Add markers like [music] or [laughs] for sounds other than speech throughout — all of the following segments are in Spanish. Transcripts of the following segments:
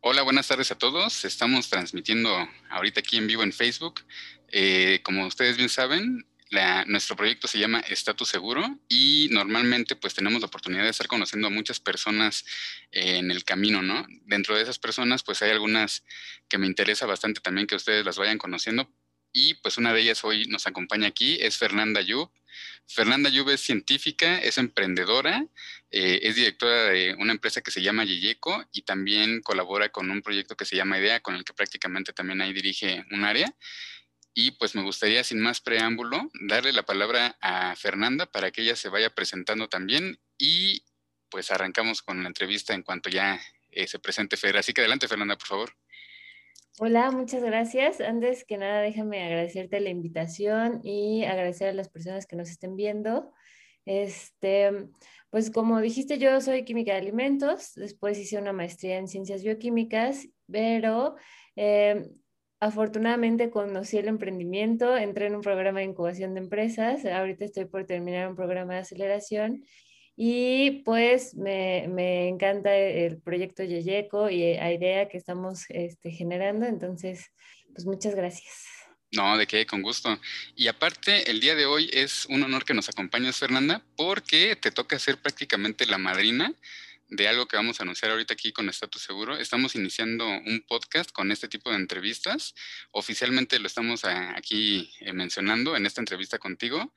Hola, buenas tardes a todos. Estamos transmitiendo ahorita aquí en vivo en Facebook. Eh, como ustedes bien saben, nuestro proyecto se llama Estatus Seguro y normalmente pues tenemos la oportunidad de estar conociendo a muchas personas en el camino, ¿no? Dentro de esas personas pues hay algunas que me interesa bastante también que ustedes las vayan conociendo y pues una de ellas hoy nos acompaña aquí, es Fernanda Yub. Fernanda Yub es científica, es emprendedora, eh, es directora de una empresa que se llama Yeyeco y también colabora con un proyecto que se llama IDEA, con el que prácticamente también ahí dirige un área. Y pues me gustaría, sin más preámbulo, darle la palabra a Fernanda para que ella se vaya presentando también y pues arrancamos con la entrevista en cuanto ya eh, se presente Fer. Así que adelante, Fernanda, por favor. Hola, muchas gracias. Antes que nada, déjame agradecerte la invitación y agradecer a las personas que nos estén viendo. Este, pues como dijiste, yo soy química de alimentos, después hice una maestría en ciencias bioquímicas, pero eh, Afortunadamente conocí el emprendimiento, entré en un programa de incubación de empresas, ahorita estoy por terminar un programa de aceleración y pues me, me encanta el proyecto Yeyeco y la idea que estamos este, generando, entonces pues muchas gracias. No, de qué, con gusto. Y aparte, el día de hoy es un honor que nos acompañes, Fernanda, porque te toca ser prácticamente la madrina de algo que vamos a anunciar ahorita aquí con Estatus Seguro. Estamos iniciando un podcast con este tipo de entrevistas. Oficialmente lo estamos aquí eh, mencionando en esta entrevista contigo.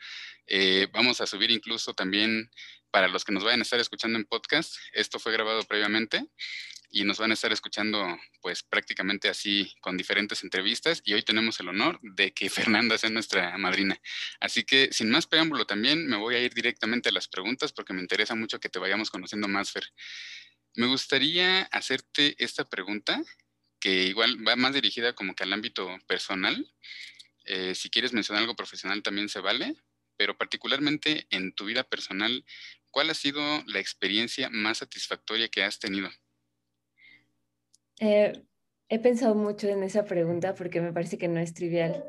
Eh, vamos a subir incluso también para los que nos vayan a estar escuchando en podcast. Esto fue grabado previamente y nos van a estar escuchando pues prácticamente así con diferentes entrevistas y hoy tenemos el honor de que [laughs] Fernanda sea nuestra madrina. Así que sin más preámbulo también me voy a ir directamente a las preguntas porque me interesa mucho que te vayamos conociendo más, Fer. Me gustaría hacerte esta pregunta que igual va más dirigida como que al ámbito personal. Eh, si quieres mencionar algo profesional también se vale, pero particularmente en tu vida personal, ¿cuál ha sido la experiencia más satisfactoria que has tenido? Eh, he pensado mucho en esa pregunta porque me parece que no es trivial.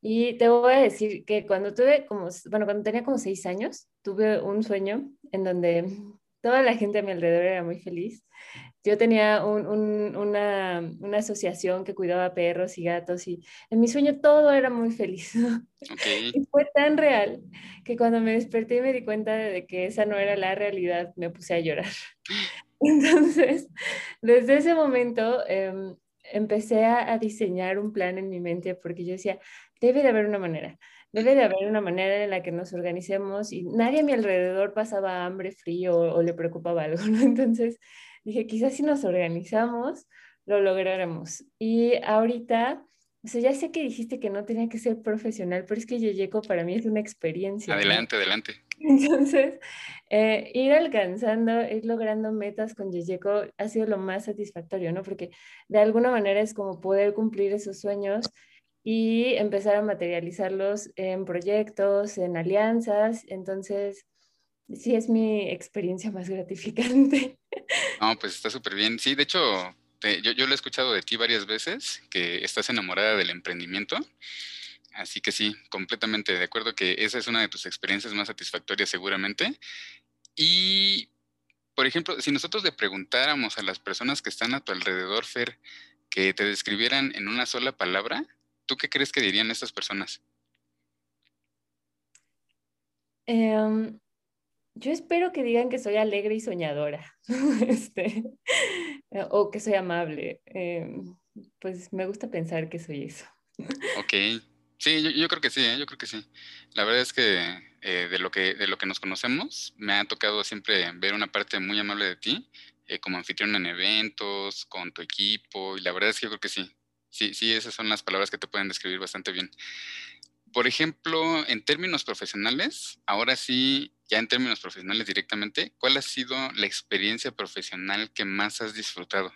Y te voy a decir que cuando tuve como, bueno, cuando tenía como seis años, tuve un sueño en donde toda la gente a mi alrededor era muy feliz. Yo tenía una, una, asociación que cuidaba perros y gatos y en mi sueño todo era muy feliz. [laughs] Y fue tan real que cuando me desperté y me di cuenta de que esa no era la realidad, me puse a llorar. [laughs] Entonces, desde ese momento em, empecé a, diseñar un plan en mi mente porque yo decía, debe de haber una manera, debe de haber una manera en la que nos organicemos y nadie a mi alrededor pasaba hambre, frío o, le preocupaba algo. [laughs] Entonces dije, quizás si nos organizamos, lo lograremos. Y ahorita... O sea, ya sé que dijiste que no tenía que ser profesional, pero es que Yeyeco para mí es una experiencia. Adelante, adelante. [laughs] Entonces, eh, ir alcanzando, ir logrando metas con Yeyeco ha sido lo más satisfactorio, ¿no? Porque de alguna manera es como poder cumplir esos sueños y empezar a materializarlos en proyectos, en alianzas. Entonces, sí es mi experiencia más gratificante. [laughs] No, pues está súper bien. Sí, de hecho, yo, yo lo he escuchado de ti varias veces, que estás enamorada del emprendimiento. Así que sí, completamente de acuerdo que esa es una de tus experiencias más satisfactorias seguramente. Y, por ejemplo, si nosotros le preguntáramos a las personas que están a tu alrededor, Fer, que te describieran en una sola palabra, ¿tú qué crees que dirían estas personas? Em, yo espero que digan que soy alegre y soñadora, [laughs] este, o que soy amable. Em, pues me gusta pensar que soy eso. Ok, Sí, yo, creo que sí, ¿eh? yo creo que sí. La verdad es que eh, de, lo que de lo que nos conocemos, me ha tocado siempre ver una parte muy amable de ti, eh, como anfitrión en eventos, con tu equipo, y la verdad es que yo creo que sí. Sí, sí, esas son las palabras que te pueden describir bastante bien. Por ejemplo, en términos profesionales, ahora sí, ya en términos profesionales directamente, ¿cuál ha sido la experiencia profesional que más has disfrutado?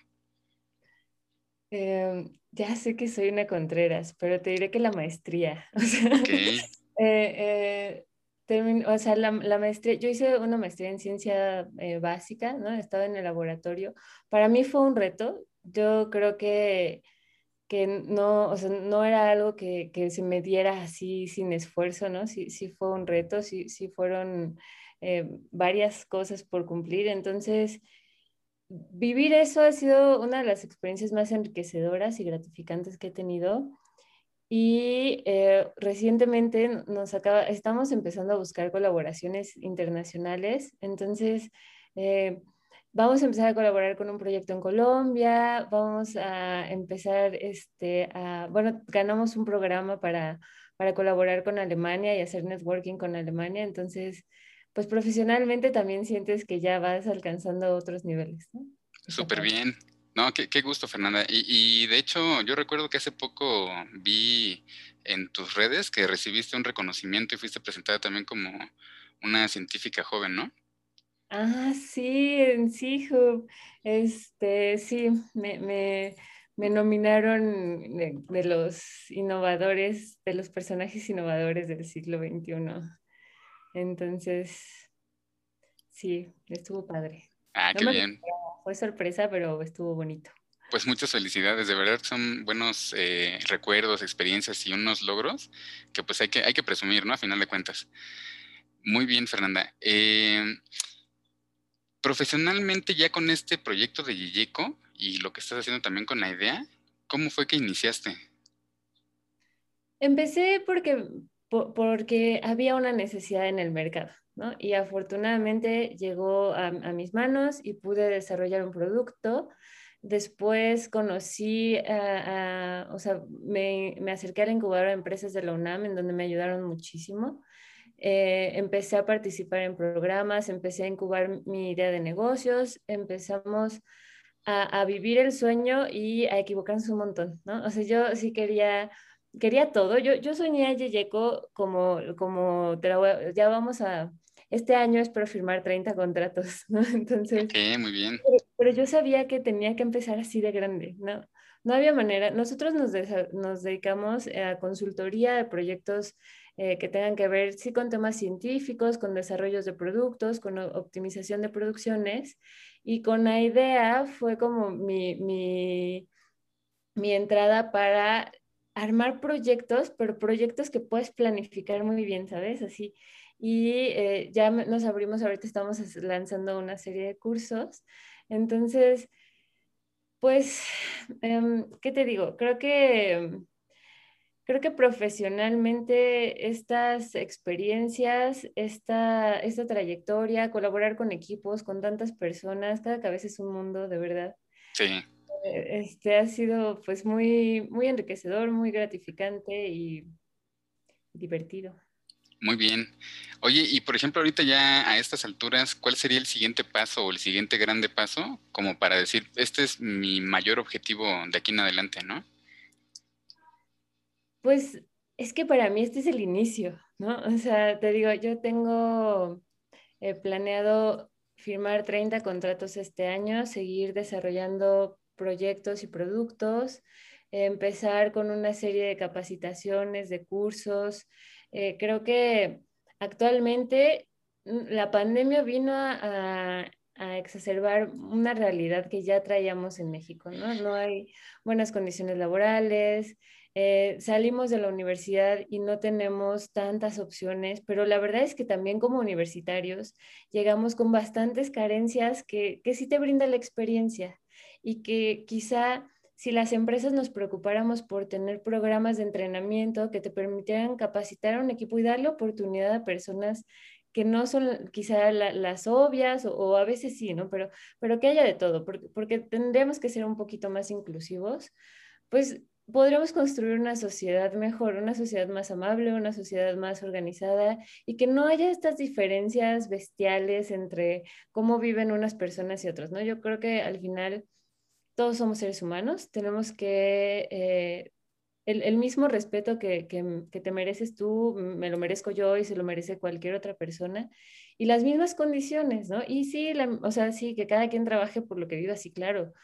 Em, ya sé que soy una Contreras, pero te diré que la maestría. [laughs] O sea, eh, eh, o sea la, maestría, yo hice una maestría en ciencia eh, básica, ¿no? Estaba en el laboratorio. Para mí fue un reto. Yo creo que que no, o sea, no era algo que, que, se me diera así sin esfuerzo, ¿no? Sí, sí fue un reto, sí, sí fueron eh, varias cosas por cumplir. Entonces, vivir eso ha sido una de las experiencias más enriquecedoras y gratificantes que he tenido. Y eh, recientemente nos acaba, estamos empezando a buscar colaboraciones internacionales. Entonces, eh, vamos a empezar a colaborar con un proyecto en Colombia, vamos a empezar, este, a, bueno, ganamos un programa para, para colaborar con Alemania y hacer networking con Alemania, entonces, pues profesionalmente también sientes que ya vas alcanzando otros niveles, ¿no? Súper bien. No, qué, qué, gusto, Fernanda. Y, y, de hecho, yo recuerdo que hace poco vi en tus redes que recibiste un reconocimiento y fuiste presentada también como una científica joven, ¿no? Ah, sí, en Hub. Este, sí, me, me, me nominaron de, los innovadores, de los personajes innovadores del siglo XXI. Entonces, sí, estuvo padre. Ah, qué bien. Fue sorpresa, pero estuvo bonito. Pues muchas felicidades, de verdad son buenos eh, recuerdos, experiencias y unos logros que pues hay que, hay que presumir, ¿no? A final de cuentas. Muy bien, Fernanda. Eh, profesionalmente ya con este proyecto de Yilleco y lo que estás haciendo también con la idea, ¿cómo fue que iniciaste? Empecé porque, porque había una necesidad en el mercado, ¿no? Y afortunadamente llegó a, mis manos y pude desarrollar un producto. Después conocí, o sea, me, me acerqué a la incubadora de empresas de la UNAM, en donde me ayudaron muchísimo. Eh, empecé a participar en programas, empecé a incubar mi idea de negocios, empezamos a, vivir el sueño y a equivocarnos un montón, ¿no? O sea, yo sí quería, quería todo. Yo, yo soñé a Yeyeco como, como ya vamos a, este año espero firmar 30 contratos, ¿no? [laughs] Entonces, muy bien. Pero, yo sabía que tenía que empezar así de grande, ¿no? No había manera. Nosotros nos, nos dedicamos a consultoría de proyectos eh, que tengan que ver, sí, con temas científicos, con desarrollos de productos, con optimización de producciones. Y con la idea fue como mi, mi, mi entrada para armar proyectos, pero proyectos que puedes planificar muy bien, ¿sabes? Así. Y eh, ya nos abrimos, ahorita estamos lanzando una serie de cursos. Entonces, pues, em, ¿qué te digo? Creo que creo que profesionalmente estas experiencias, esta, esta trayectoria, colaborar con equipos, con tantas personas, cada cabeza es un mundo, de verdad. Sí. Eh, este ha sido pues muy, muy enriquecedor, muy gratificante y divertido. Muy bien. Oye, y por ejemplo, ahorita ya a estas alturas, ¿cuál sería el siguiente paso o el siguiente grande paso como para decir, este es mi mayor objetivo de aquí en adelante, ¿no? Pues es que para mí este es el inicio, ¿no? O sea, te digo, yo tengo eh, planeado firmar 30 contratos este año, seguir desarrollando proyectos y productos, empezar con una serie de capacitaciones, de cursos. Eh, creo que actualmente mm, la pandemia vino a, exacerbar una realidad que ya traíamos en México, ¿no? No hay buenas condiciones laborales, eh, salimos de la universidad y no tenemos tantas opciones, pero la verdad es que también como universitarios llegamos con bastantes carencias que, que sí te brinda la experiencia y que quizá si las empresas nos preocupáramos por tener programas de entrenamiento que te permitieran capacitar a un equipo y darle oportunidad a personas que no son quizá las obvias o, a veces sí, ¿no? Pero, pero que haya de todo, porque, porque tendríamos que ser un poquito más inclusivos, pues podremos construir una sociedad mejor, una sociedad más amable, una sociedad más organizada y que no haya estas diferencias bestiales entre cómo viven unas personas y otras, ¿no? Yo creo que al final todos somos seres humanos, tenemos que... Eh, el, mismo respeto que, que, te mereces tú, me lo merezco yo y se lo merece cualquier otra persona. Y las mismas condiciones, ¿no? Y sí, o sea, sí, que cada quien trabaje por lo que viva, sí, claro,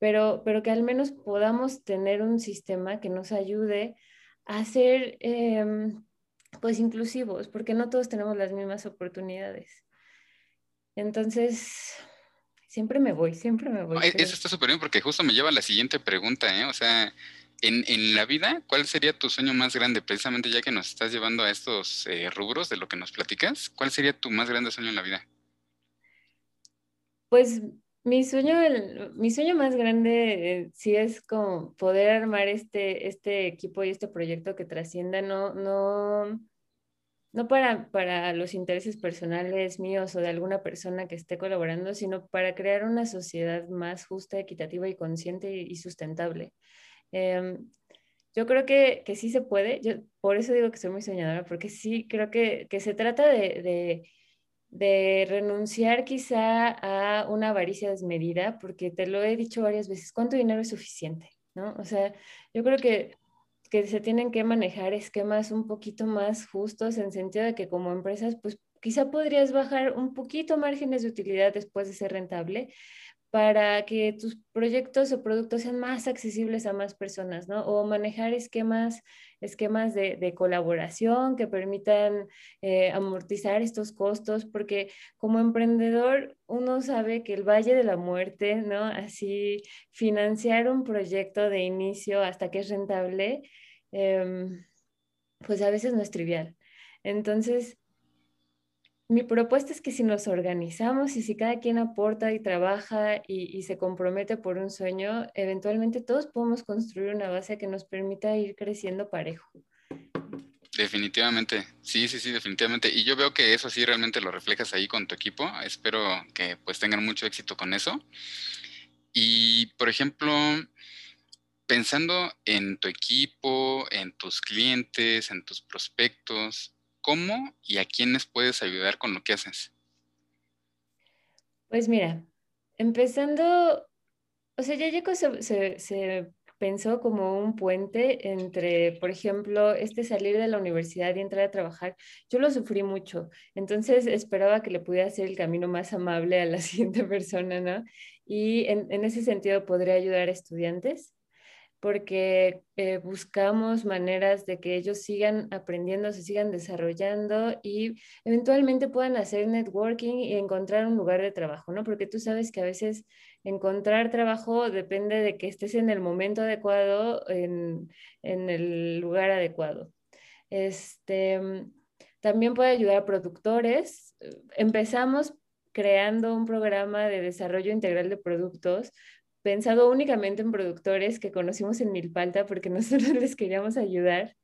pero, pero que al menos podamos tener un sistema que nos ayude a ser em, pues inclusivos, porque no todos tenemos las mismas oportunidades. Entonces, siempre me voy, siempre me voy. Eso está súper bien porque justo me lleva a la siguiente pregunta, ¿eh? O sea, en, la vida, ¿cuál sería tu sueño más grande? Precisamente ya que nos estás llevando a estos eh, rubros de lo que nos platicas, ¿cuál sería tu más grande sueño en la vida? Pues mi sueño, mi sueño más grande eh, sí es como poder armar este, este equipo y este proyecto que trascienda, no, no, no para, para los intereses personales míos o de alguna persona que esté colaborando, sino para crear una sociedad más justa, equitativa y consciente y, sustentable. Em, yo creo que, que, sí se puede, yo por eso digo que soy muy soñadora, porque sí creo que, que se trata de de renunciar quizá a una avaricia desmedida, porque te lo he dicho varias veces, ¿cuánto dinero es suficiente? ¿No? O sea, yo creo que, que se tienen que manejar esquemas un poquito más justos en sentido de que como empresas, pues quizá podrías bajar un poquito márgenes de utilidad después de ser rentable, para que tus proyectos o productos sean más accesibles a más personas, ¿no? O manejar esquemas, esquemas de, colaboración que permitan eh, amortizar estos costos, porque como emprendedor uno sabe que el Valle de la Muerte, ¿no? Así financiar un proyecto de inicio hasta que es rentable, em, pues a veces no es trivial. Entonces, mi propuesta es que si nos organizamos y si cada quien aporta y trabaja y, se compromete por un sueño, eventualmente todos podemos construir una base que nos permita ir creciendo parejo. Definitivamente, sí, sí, sí, definitivamente. Y yo veo que eso sí realmente lo reflejas ahí con tu equipo. Espero que pues tengan mucho éxito con eso. Y, por ejemplo, pensando en tu equipo, en tus clientes, en tus prospectos, ¿Cómo y a quiénes puedes ayudar con lo que haces? Pues mira, empezando, o sea, ya se, se, pensó como un puente entre, por ejemplo, este salir de la universidad y entrar a trabajar. Yo lo sufrí mucho, entonces esperaba que le pudiera hacer el camino más amable a la [laughs] siguiente persona, ¿no? Y en, en ese sentido podría ayudar a estudiantes porque eh, buscamos maneras de que ellos sigan aprendiendo, se sigan desarrollando y eventualmente puedan hacer networking y encontrar un lugar de trabajo, ¿no? Porque tú sabes que a veces encontrar trabajo depende de que estés en el momento adecuado, en, en el lugar adecuado. Este, también puede ayudar a productores. Empezamos creando un programa de desarrollo integral de productos pensado únicamente en productores que conocimos en Milpalta porque [laughs] nosotros les queríamos ayudar.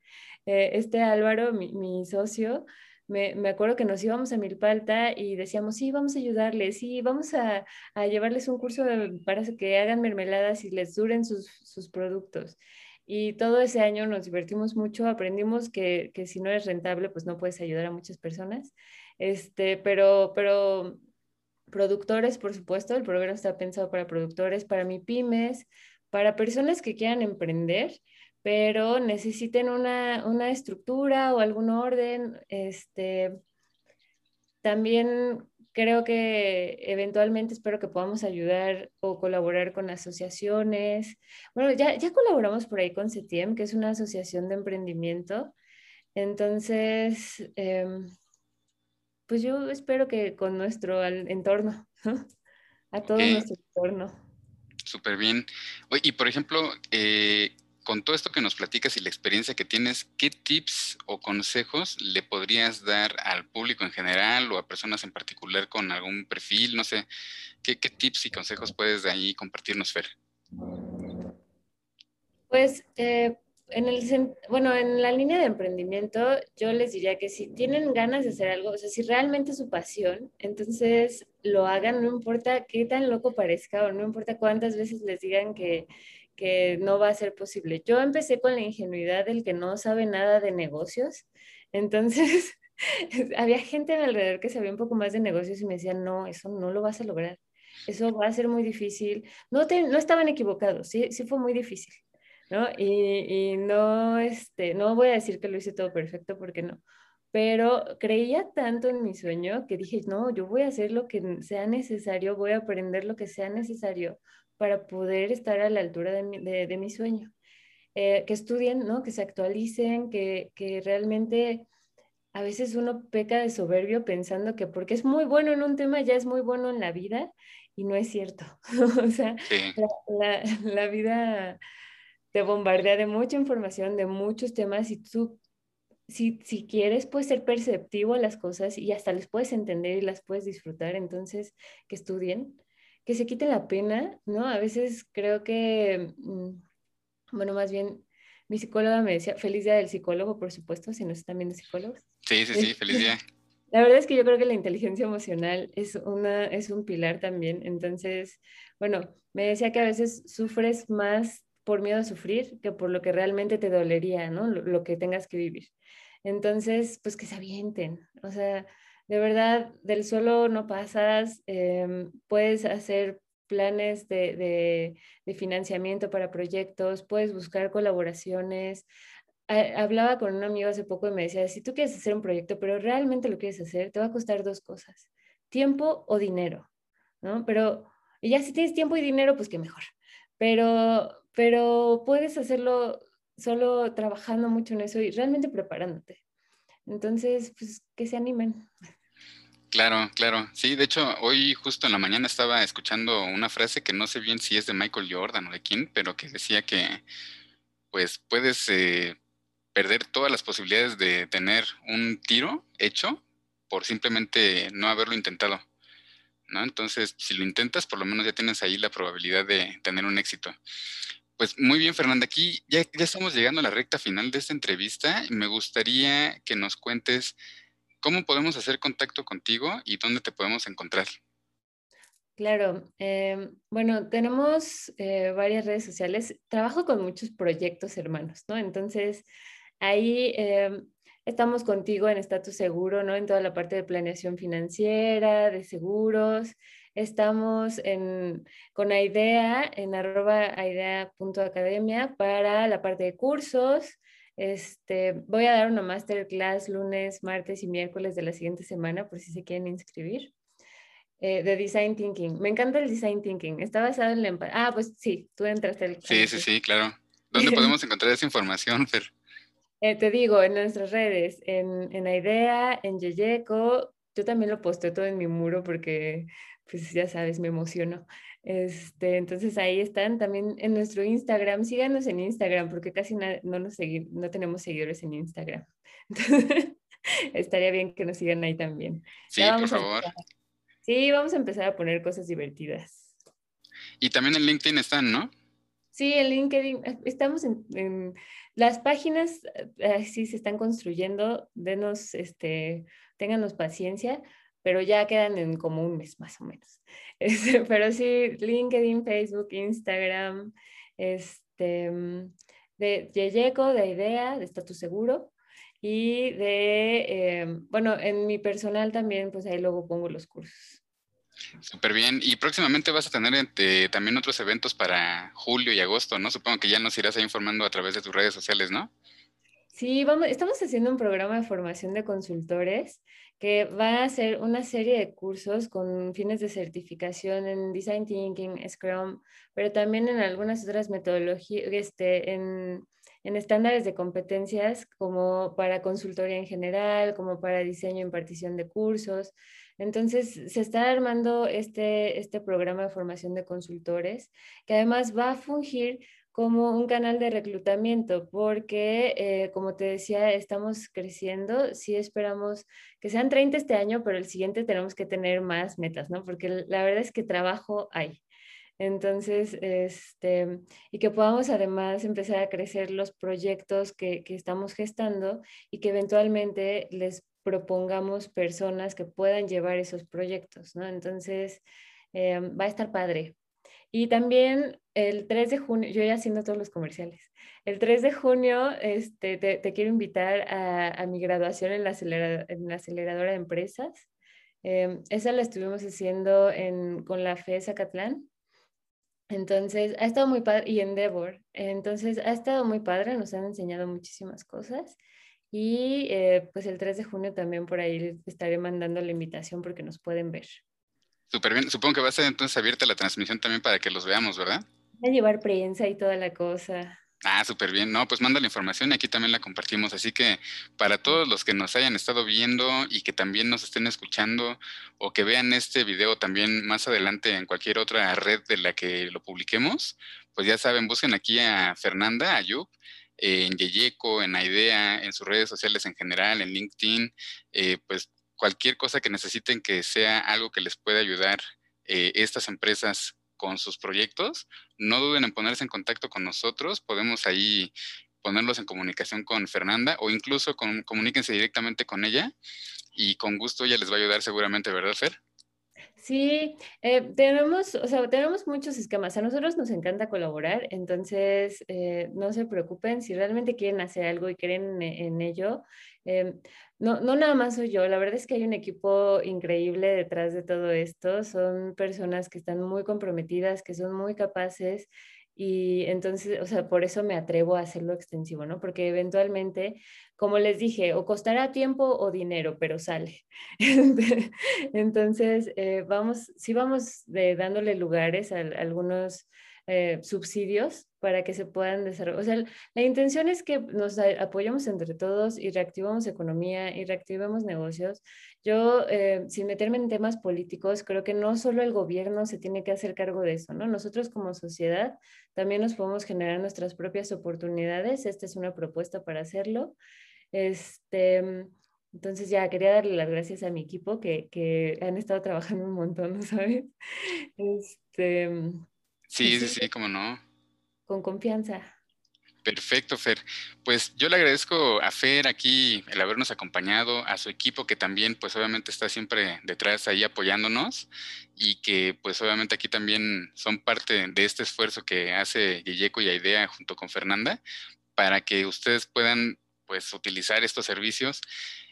Eh, este Álvaro, mi, socio, me, me, acuerdo que nos íbamos a Milpalta y decíamos, sí, vamos a ayudarles, sí, vamos a, a llevarles un curso para que hagan mermeladas y les duren sus, sus, productos. Y todo ese año nos divertimos mucho, aprendimos que, que si no eres rentable, pues no puedes ayudar a muchas personas. Este, pero, pero productores, por supuesto, el programa está pensado para productores, para mi pymes, para personas que quieran emprender, pero necesiten una, una estructura o algún orden. Este, también creo que eventualmente espero que podamos ayudar o colaborar con asociaciones. Bueno, ya, ya colaboramos por ahí con CETIEM, que es una asociación de emprendimiento. Entonces, eh, pues yo espero que con nuestro entorno, [laughs] a todo nuestro entorno. Súper bien. Y por ejemplo, eh, con todo esto que nos platicas y la experiencia que tienes, ¿qué tips o consejos le podrías dar al público en general o a personas en particular con algún perfil? No sé, ¿qué, tips y consejos puedes de ahí compartirnos, Fer? Pues eh, en el, bueno, en la línea de emprendimiento, yo les diría que si tienen ganas de hacer algo, o sea, si realmente es su pasión, entonces lo hagan, no importa qué tan loco parezca o no importa cuántas veces les digan que, que no va a ser posible. Yo empecé con la ingenuidad del que no sabe nada de negocios, entonces [laughs] había gente mi alrededor que sabía un poco más de negocios y me decían, no, eso no lo vas a lograr, eso va a ser muy difícil. No, te, no estaban equivocados, sí, sí fue muy difícil ¿no? Y, no, este, no voy a decir que lo hice todo perfecto porque no, pero creía tanto en mi sueño que dije, no, yo voy a hacer lo que sea necesario, voy a aprender lo que sea necesario para poder estar a la altura de mi, sueño. Eh, que estudien, ¿no? Que se actualicen, que, que realmente a veces uno peca de soberbio pensando que porque es muy bueno en un tema ya es muy bueno en la vida y no es cierto. [laughs] o sea, la, la, vida te bombardea de mucha información, de muchos temas y tú, si, si quieres, puedes ser perceptivo a las cosas y hasta les puedes entender y las puedes disfrutar. Entonces, que estudien, que se quiten la pena, ¿no? A veces creo que, mm, bueno, más bien, mi psicóloga me decía, feliz día del psicólogo, por supuesto, si nos están viendo psicólogos. Sí, sí, sí, feliz día. [laughs] La verdad es que yo creo que la inteligencia emocional es, una, es un pilar también. Entonces, bueno, me decía que a veces sufres más por miedo a sufrir que por lo que realmente te dolería, ¿no? Lo, que tengas que vivir. Entonces, pues que se avienten. O sea, de verdad, del suelo no pasas, em, puedes hacer planes de, de, financiamiento para proyectos, puedes buscar colaboraciones. hablaba con un amigo hace poco y me decía, si tú quieres hacer un proyecto, pero realmente lo quieres hacer, te va a costar dos cosas, tiempo o dinero, ¿no? Pero y ya si tienes tiempo y dinero, pues qué mejor. Pero, pero puedes hacerlo solo trabajando mucho en eso y realmente preparándote. Entonces, pues que se animen. Claro, claro. Sí, de hecho, hoy justo en la mañana estaba escuchando una frase que no sé bien si es de Michael Jordan o de quién, pero que decía que pues puedes eh, perder todas las posibilidades de tener un tiro hecho por simplemente no haberlo intentado. ¿No? Entonces, si lo intentas, por lo menos ya tienes ahí la probabilidad de tener un éxito. Pues muy bien, Fernanda, aquí ya, estamos llegando a la recta final de esta entrevista me gustaría que nos cuentes cómo podemos hacer contacto contigo y dónde te podemos encontrar. Claro, em, bueno, tenemos eh, varias redes sociales. Trabajo con muchos proyectos hermanos, ¿no? Entonces, ahí em, Estamos contigo en Estatus Seguro, ¿no? En toda la parte de planeación financiera, de seguros. Estamos en, con AIDEA, en arroba aidea.academia para la parte de cursos. Este, voy a dar una masterclass lunes, martes y miércoles de la siguiente semana por si se quieren inscribir. Eh, de Design Thinking. Me encanta el Design Thinking. Está basado en la... Ah, pues sí, tú entraste al... Sí, sí, sí, claro. ¿Dónde [laughs] podemos encontrar esa información, Fer? Eh, te digo, en nuestras redes, en, en Idea, en Yeyeco, yo también lo posteo todo en mi muro porque, pues ya sabes, me emociono. Este, entonces ahí están también en nuestro Instagram. Síganos en Instagram porque casi no, nos no tenemos seguidores en Instagram. [laughs] estaría bien que nos sigan ahí también. Sí, por favor. Sí, vamos a empezar a poner cosas divertidas. Y también en LinkedIn están, ¿no? Sí, en LinkedIn. Eh, estamos en las páginas eh, sí se están construyendo, denos, este, ténganos paciencia, pero ya quedan en como un mes más o menos. [laughs] Este, pero sí, LinkedIn, Facebook, Instagram, este, de Yeyeco, de Idea, de Estatus Seguro, y de, bueno, en mi personal también, pues ahí luego pongo los cursos. Súper bien. Y próximamente vas a tener este, también otros eventos para julio y agosto, ¿no? Supongo que ya nos irás ahí informando a través de tus redes sociales, ¿no? Sí, vamos, estamos haciendo un programa de formación de consultores que va a ser una serie de cursos con fines de certificación en Design Thinking, Scrum, pero también en algunas otras metodologías, este, en, estándares de competencias como para consultoría en general, como para diseño y impartición de cursos. Entonces, se está armando este, este programa de formación de consultores, que además va a fungir como un canal de reclutamiento, porque, eh, como te decía, estamos creciendo. Sí esperamos que sean 30 este año, pero el siguiente tenemos que tener más metas, ¿no? Porque la verdad es que trabajo hay. Entonces, este, y que podamos además empezar a crecer los proyectos que, que estamos gestando y que eventualmente les propongamos personas que puedan llevar esos proyectos, ¿no? Entonces, eh, va a estar padre. Y también el 3 de junio, yo ya haciendo todos los comerciales, el 3 de junio este, te, quiero invitar a, mi graduación en la, aceleradora, de empresas. Eh, esa la estuvimos haciendo con la FE Zacatlán. Entonces, ha estado muy padre, y Endeavor. Entonces, ha estado muy padre, nos han enseñado muchísimas cosas. Y eh, pues el 3 de junio también por ahí estaré mandando la invitación porque nos pueden ver. Súper bien. Supongo que va a ser entonces abierta la transmisión también para que los veamos, ¿verdad? Va a llevar prensa y toda la cosa. Ah, súper bien. No, pues manda la información y aquí también la compartimos. Así que para todos los que nos hayan estado viendo y que también nos estén escuchando o que vean este video también más adelante en cualquier otra red de la que lo publiquemos, pues ya saben, busquen aquí a Fernanda, a Yup, en Yeyeco, en Aidea, en sus redes sociales en general, en LinkedIn, eh, pues cualquier cosa que necesiten que sea algo que les pueda ayudar eh, estas empresas con sus proyectos, no duden en ponerse en contacto con nosotros, podemos ahí ponerlos en comunicación con Fernanda o incluso comuníquense directamente con ella y con gusto ella les va a ayudar seguramente, ¿verdad, Fer? Sí, eh, tenemos, o sea, tenemos muchos esquemas. A nosotros nos encanta colaborar, entonces eh, no se preocupen si realmente quieren hacer algo y creen en, ello. Eh, no, no nada más soy yo, la verdad es que hay un equipo increíble detrás de todo esto, son personas que están muy comprometidas, que son muy capaces y entonces, o sea, por eso me atrevo a hacerlo extensivo, ¿no? Porque eventualmente, como les dije, o costará tiempo o dinero, pero sale. [laughs] entonces, eh, vamos, sí vamos dándole lugares a algunos eh, subsidios para que se puedan desarrollar. O sea, la intención es que nos apoyemos entre todos y reactivemos economía y reactivemos negocios. Yo, eh, sin meterme en temas políticos, creo que no solo el gobierno se tiene que hacer cargo de eso, ¿no? Nosotros como sociedad también nos podemos generar nuestras propias oportunidades. Esta es una propuesta para hacerlo. Este, entonces ya quería darle las gracias a mi equipo que, que han estado trabajando un montón, [laughs] ¿sabes? Este, Sí, sí, sí, como no. Con confianza. Perfecto, Fer. Pues yo le agradezco a Fer aquí el habernos acompañado, a su equipo que también pues obviamente está siempre detrás ahí apoyándonos y que pues obviamente aquí también son parte de este esfuerzo que hace Yeyeco y Aidea junto con Fernanda para que ustedes puedan pues utilizar estos servicios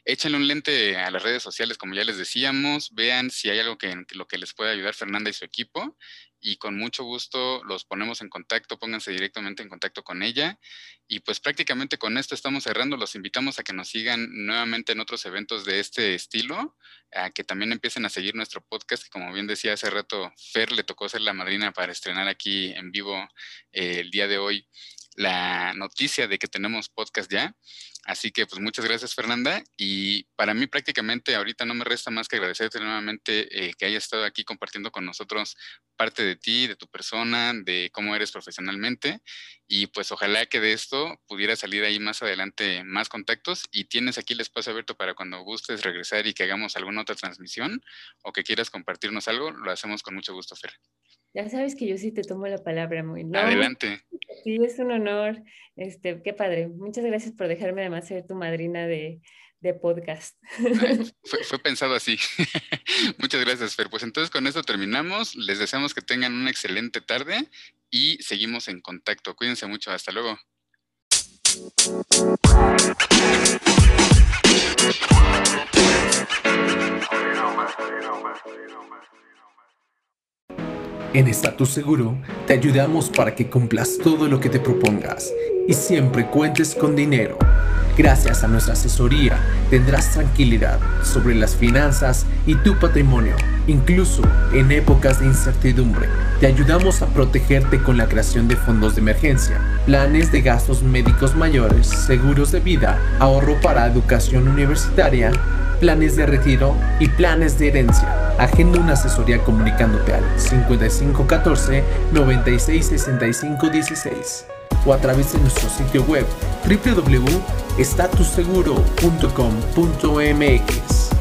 échenle un lente a las redes sociales, como ya les decíamos, vean si hay algo que, lo que les pueda ayudar Fernanda y su equipo y con mucho gusto los ponemos en contacto, pónganse directamente en contacto con ella. Y pues prácticamente con esto estamos cerrando, los invitamos a que nos sigan nuevamente en otros eventos de este estilo, a que también empiecen a seguir nuestro podcast, como bien decía hace rato, Fer le tocó ser la madrina para estrenar aquí en vivo eh, el día de hoy la noticia de que tenemos podcast ya. Así que pues muchas gracias Fernanda y para mí prácticamente ahorita no me resta más que agradecerte nuevamente eh, que hayas estado aquí compartiendo con nosotros parte de ti, de tu persona, de cómo eres profesionalmente y pues ojalá que de esto pudiera salir ahí más adelante más contactos y tienes aquí el espacio abierto para cuando gustes regresar y que hagamos alguna otra transmisión o que quieras compartirnos algo, lo hacemos con mucho gusto Fer. Ya sabes que yo sí te tomo la palabra muy. ¿no? Adelante. Sí, es un honor. Este, qué padre. Muchas gracias por dejarme además ser tu madrina de, podcast. [laughs] Fue, pensado así. [laughs] Muchas gracias, Fer. Pues entonces con esto terminamos. Les deseamos que tengan una excelente tarde y seguimos en contacto. Cuídense mucho. Hasta luego. En Estatus Seguro te ayudamos para que cumplas todo lo que te propongas y siempre cuentes con dinero. Gracias a nuestra asesoría tendrás tranquilidad sobre las finanzas y tu patrimonio, incluso en épocas de incertidumbre. Te ayudamos a protegerte con la creación de fondos de emergencia, planes de gastos médicos mayores, seguros de vida, ahorro para educación universitaria, planes de retiro y planes de herencia. Agenda una asesoría comunicándote al 5514 966516 o a través de nuestro sitio web www.statusseguro.com.mx.